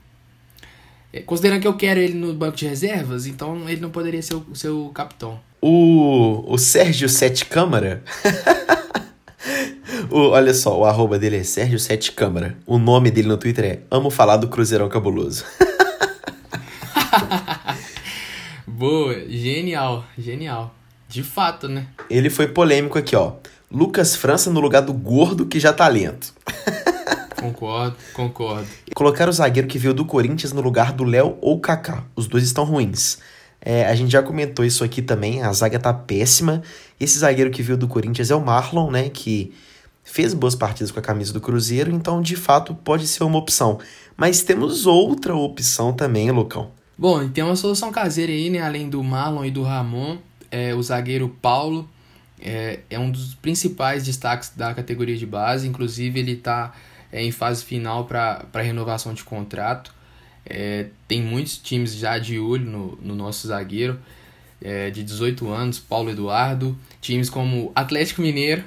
considerando que eu quero ele no banco de reservas, então ele não poderia ser o seu capitão. O, o Sérgio Sete Câmara. o, olha só, o arroba dele é Sérgio Sete Câmara. O nome dele no Twitter é Amo Falar do Cruzeirão Cabuloso. Boa, genial, genial. De fato, né? Ele foi polêmico aqui, ó. Lucas França no lugar do gordo que já tá lento. Concordo, concordo. Colocar o zagueiro que veio do Corinthians no lugar do Léo ou Kaká. Os dois estão ruins. É, a gente já comentou isso aqui também, a zaga tá péssima. Esse zagueiro que veio do Corinthians é o Marlon, né? Que fez boas partidas com a camisa do Cruzeiro, então de fato pode ser uma opção. Mas temos outra opção também, Lucão. Bom, e tem uma solução caseira aí, né? Além do Marlon e do Ramon, é, o zagueiro Paulo é, é um dos principais destaques da categoria de base. Inclusive, ele está é, em fase final para renovação de contrato. É, tem muitos times já de olho no, no nosso zagueiro é, de 18 anos, Paulo Eduardo. Times como Atlético Mineiro,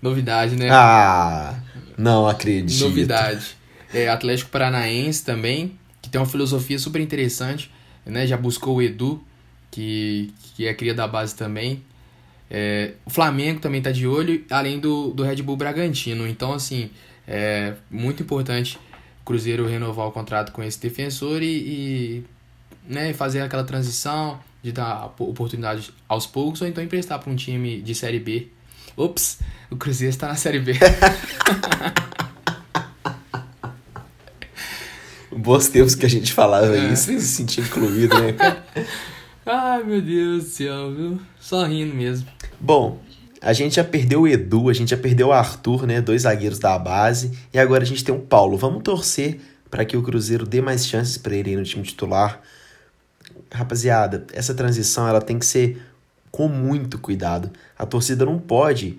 novidade, né? Ah, não acredito. Novidade. É, Atlético Paranaense também, que tem uma filosofia super interessante, né? Já buscou o Edu, que, que é cria da base também. É, o Flamengo também está de olho, além do, do Red Bull Bragantino. Então, assim, é muito importante o Cruzeiro renovar o contrato com esse defensor e, e né, fazer aquela transição de dar oportunidade aos poucos ou então emprestar para um time de Série B. Ops, o Cruzeiro está na Série B. Bons tempos que a gente falava é. isso sem se sentir incluído, né, cara? Ai, meu Deus do céu, viu? Só rindo mesmo. Bom, a gente já perdeu o Edu, a gente já perdeu o Arthur, né? Dois zagueiros da base. E agora a gente tem o Paulo. Vamos torcer para que o Cruzeiro dê mais chances para ele ir no time titular. Rapaziada, essa transição ela tem que ser com muito cuidado. A torcida não pode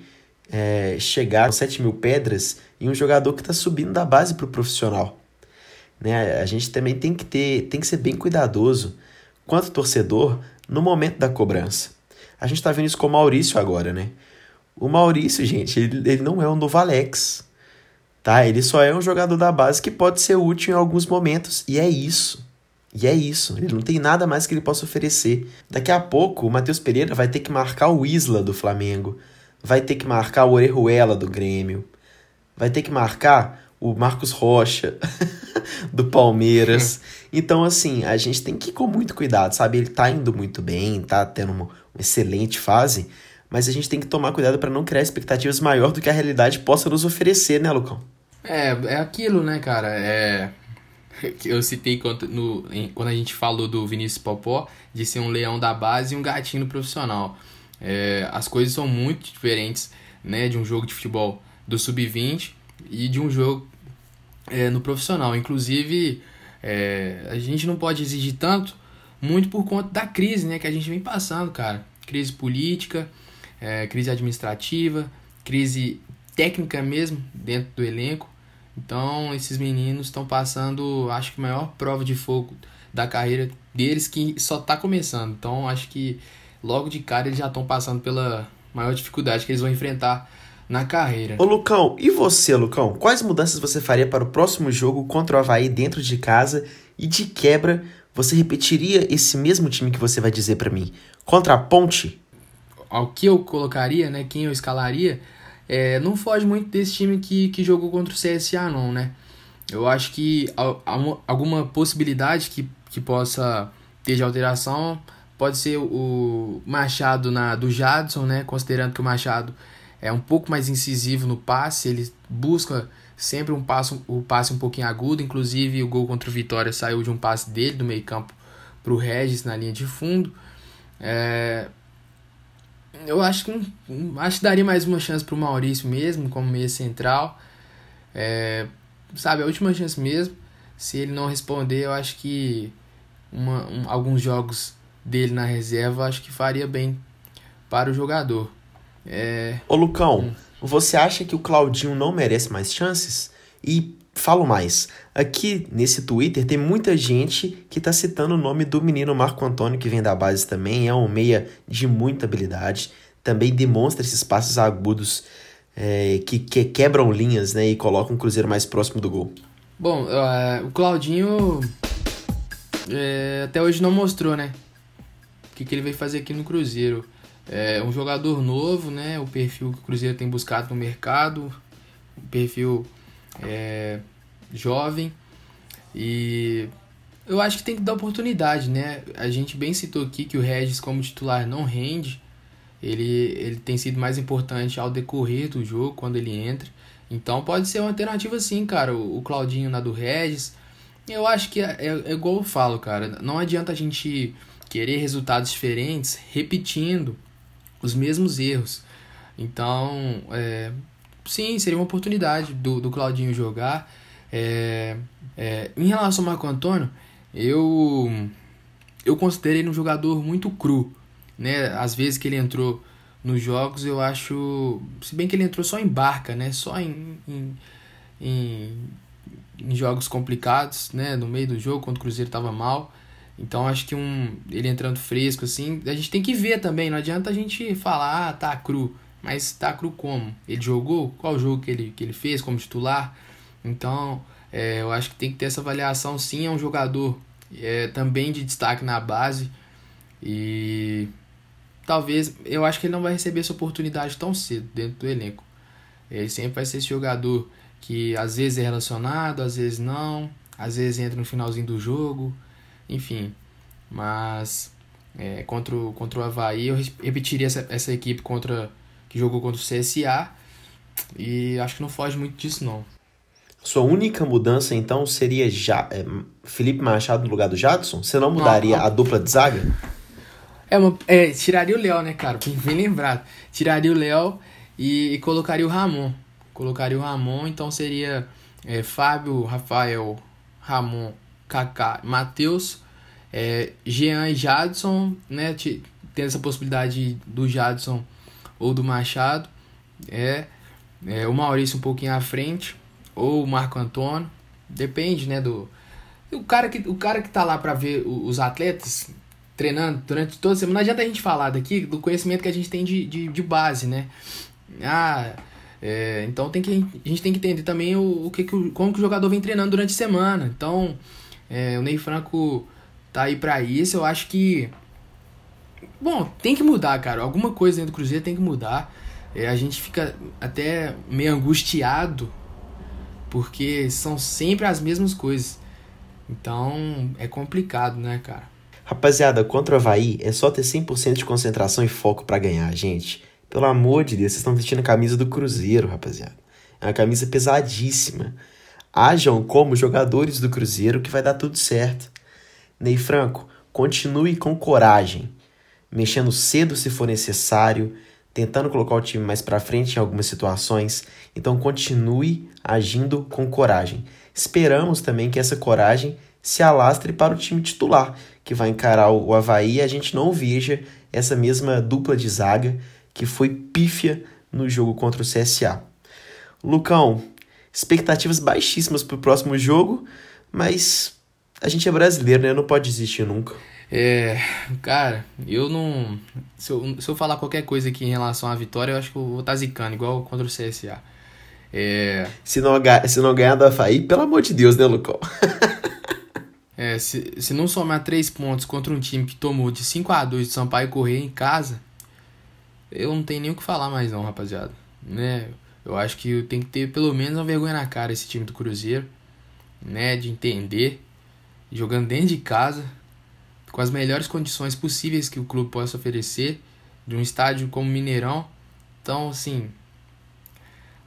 é, chegar aos 7 mil pedras em um jogador que está subindo da base para o profissional. Né? A gente também tem que ter, tem que ser bem cuidadoso quanto torcedor no momento da cobrança. A gente está vendo isso com o Maurício agora, né? O Maurício, gente, ele, ele não é um novo Alex. Tá? Ele só é um jogador da base que pode ser útil em alguns momentos. E é isso. E é isso. Ele não tem nada mais que ele possa oferecer. Daqui a pouco, o Matheus Pereira vai ter que marcar o Isla do Flamengo. Vai ter que marcar o Orejuela do Grêmio. Vai ter que marcar o Marcos Rocha do Palmeiras. Então, assim, a gente tem que ir com muito cuidado, sabe? Ele tá indo muito bem, tá tendo uma, uma excelente fase, mas a gente tem que tomar cuidado para não criar expectativas maior do que a realidade possa nos oferecer, né, Lucão? É, é aquilo, né, cara? É. Eu citei quando, no, quando a gente falou do Vinícius Popó, de ser um leão da base e um gatinho profissional. É, as coisas são muito diferentes, né, de um jogo de futebol do sub-20 e de um jogo é, no profissional. Inclusive, é, a gente não pode exigir tanto, muito por conta da crise, né, que a gente vem passando, cara. Crise política, é, crise administrativa, crise técnica mesmo dentro do elenco. Então, esses meninos estão passando, acho que a maior prova de fogo da carreira deles que só está começando. Então, acho que logo de cara eles já estão passando pela maior dificuldade que eles vão enfrentar na carreira. Ô Lucão, e você, Lucão? Quais mudanças você faria para o próximo jogo contra o Havaí dentro de casa? E de quebra, você repetiria esse mesmo time que você vai dizer para mim? Contra a Ponte? Ao que eu colocaria, né? Quem eu escalaria, é, não foge muito desse time que, que jogou contra o CSA, não, né? Eu acho que alguma possibilidade que, que possa ter de alteração pode ser o Machado na do Jadson, né? Considerando que o Machado é um pouco mais incisivo no passe, ele busca sempre um passe, o um passe um pouquinho agudo, inclusive o gol contra o Vitória saiu de um passe dele do meio-campo para o Regis na linha de fundo. É, eu acho que acho que daria mais uma chance para o Maurício mesmo, como meia central. É, sabe, a última chance mesmo. Se ele não responder, eu acho que uma, um, alguns jogos dele na reserva acho que faria bem para o jogador. É... Ô Lucão, hum. você acha que o Claudinho não merece mais chances? E falo mais, aqui nesse Twitter tem muita gente que está citando o nome do menino Marco Antônio, que vem da base também, é um meia de muita habilidade, também demonstra esses passos agudos é, que, que, quebram linhas né, e colocam o Cruzeiro mais próximo do gol. Bom, uh, o Claudinho é, até hoje não mostrou, né? O que, que ele veio fazer aqui no Cruzeiro. É um jogador novo, né? O perfil que o Cruzeiro tem buscado no mercado, um perfil é, jovem e eu acho que tem que dar oportunidade, né? A gente bem citou aqui que o Regis como titular não rende, ele, ele tem sido mais importante ao decorrer do jogo, quando ele entra. Então pode ser uma alternativa sim, cara, o, Claudinho na do Regis. Eu acho que é, é, é igual eu falo, cara, não adianta a gente querer resultados diferentes repetindo os mesmos erros. Então, é, sim, seria uma oportunidade do, do Claudinho jogar. É, é, em relação ao Marco Antônio, eu, eu considero ele um jogador muito cru. Né? Às vezes que ele entrou nos jogos, eu acho. Se bem que ele entrou só em barca, né? Só em, em, em, em jogos complicados, né? No meio do jogo, quando o Cruzeiro estava mal. Então acho que um ele entrando fresco assim, a gente tem que ver também, não adianta a gente falar, ah, tá cru, mas tá cru como? Ele jogou? Qual jogo que ele, que ele fez como titular? Então, é, eu acho que tem que ter essa avaliação sim, é um jogador é, também de destaque na base e talvez, eu acho que ele não vai receber essa oportunidade tão cedo dentro do elenco. Ele sempre vai ser esse jogador que às vezes é relacionado, às vezes não, às vezes entra no finalzinho do jogo, enfim, mas é, contra, o, contra o Havaí eu repetiria essa, essa equipe contra que jogou contra o CSA e acho que não foge muito disso não. Sua única mudança então seria já, é, Felipe Machado no lugar do Jadson? Você não mudaria não, não. a dupla de zaga? É, uma, é, tiraria o Léo, né, cara? Bem lembrado. Tiraria o Léo e, e, colocaria o Ramon. Colocaria o Ramon, então seria é, Fábio, Rafael, Ramon, Kaká, Matheus, é, Jean e Jadson, né? Tem essa possibilidade do Jadson ou do Machado. É, é, o Maurício um pouquinho à frente, ou o Marco Antônio. Depende, né? Do. O cara que, o cara que tá lá para ver os atletas treinando durante toda a semana. Não adianta a gente falar daqui do conhecimento que a gente tem de, de, de base, né? Ah, é, então tem que, a gente tem que entender também o, o que, que como que o jogador vem treinando durante a semana. Então, é, o Ney Franco tá aí para isso. Eu acho que. Bom, tem que mudar, cara. Alguma coisa dentro do Cruzeiro tem que mudar. É, a gente fica até meio angustiado porque são sempre as mesmas coisas. Então é complicado, né, cara? Rapaziada, contra o Havaí é só ter 100% de concentração e foco para ganhar, gente. Pelo amor de Deus, vocês estão vestindo a camisa do Cruzeiro, rapaziada. É uma camisa pesadíssima. Hajam como jogadores do Cruzeiro que vai dar tudo certo. Ney Franco, continue com coragem, mexendo cedo se for necessário, tentando colocar o time mais para frente em algumas situações. Então continue agindo com coragem. Esperamos também que essa coragem se alastre para o time titular, que vai encarar o Havaí e a gente não veja essa mesma dupla de zaga que foi pífia no jogo contra o CSA. Lucão, expectativas baixíssimas para o próximo jogo, mas a gente é brasileiro, né? Não pode desistir nunca. É, cara, eu não. Se eu, se eu falar qualquer coisa aqui em relação à vitória, eu acho que eu vou estar tá zicando, igual contra o CSA. É. Se não, se não ganhar do Havaí, pelo amor de Deus, né, Lucão? é, se, se não somar três pontos contra um time que tomou de 5 a 2 de Sampaio Correr em casa, eu não tenho nem o que falar mais, não, rapaziada. Né? Eu acho que tem que ter pelo menos uma vergonha na cara esse time do Cruzeiro, né? De entender jogando dentro de casa, com as melhores condições possíveis que o clube possa oferecer, de um estádio como Mineirão. Então, assim.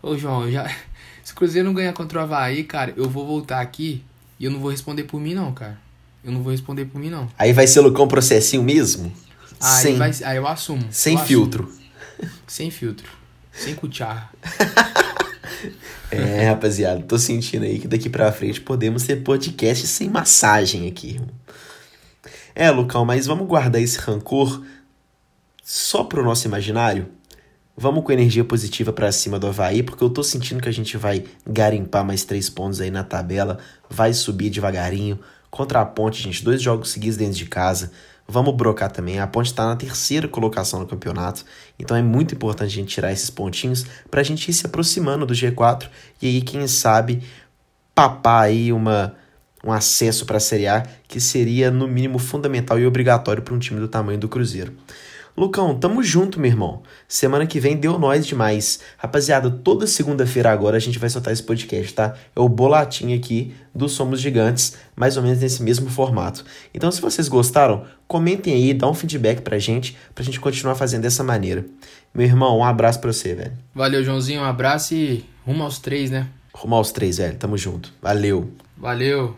Ô, João, já. Se o Cruzeiro não ganhar contra o Havaí, cara, eu vou voltar aqui e eu não vou responder por mim, não, cara. Eu não vou responder por mim, não. Aí vai ser Lucão processinho mesmo? Aí, Sem... vai, aí eu assumo. Sem eu filtro. Assumo. Sem filtro. Sem cuchara. É, rapaziada, tô sentindo aí que daqui pra frente podemos ter podcast sem massagem aqui. É, Lucão, mas vamos guardar esse rancor só pro nosso imaginário? Vamos com energia positiva para cima do Havaí, porque eu tô sentindo que a gente vai garimpar mais três pontos aí na tabela, vai subir devagarinho. Contra a ponte, gente, dois jogos seguidos dentro de casa. Vamos brocar também. A Ponte está na terceira colocação no campeonato, então é muito importante a gente tirar esses pontinhos para a gente ir se aproximando do G4 e aí, quem sabe, papar aí uma, um acesso para a Série A que seria, no mínimo, fundamental e obrigatório para um time do tamanho do Cruzeiro. Lucão, tamo junto, meu irmão. Semana que vem deu nós demais. Rapaziada, toda segunda-feira agora a gente vai soltar esse podcast, tá? É o bolatinho aqui do Somos Gigantes, mais ou menos nesse mesmo formato. Então, se vocês gostaram, comentem aí, dá um feedback pra gente, pra gente continuar fazendo dessa maneira. Meu irmão, um abraço pra você, velho. Valeu, Joãozinho, um abraço e rumo aos três, né? Rumo aos três, velho. Tamo junto. Valeu. Valeu.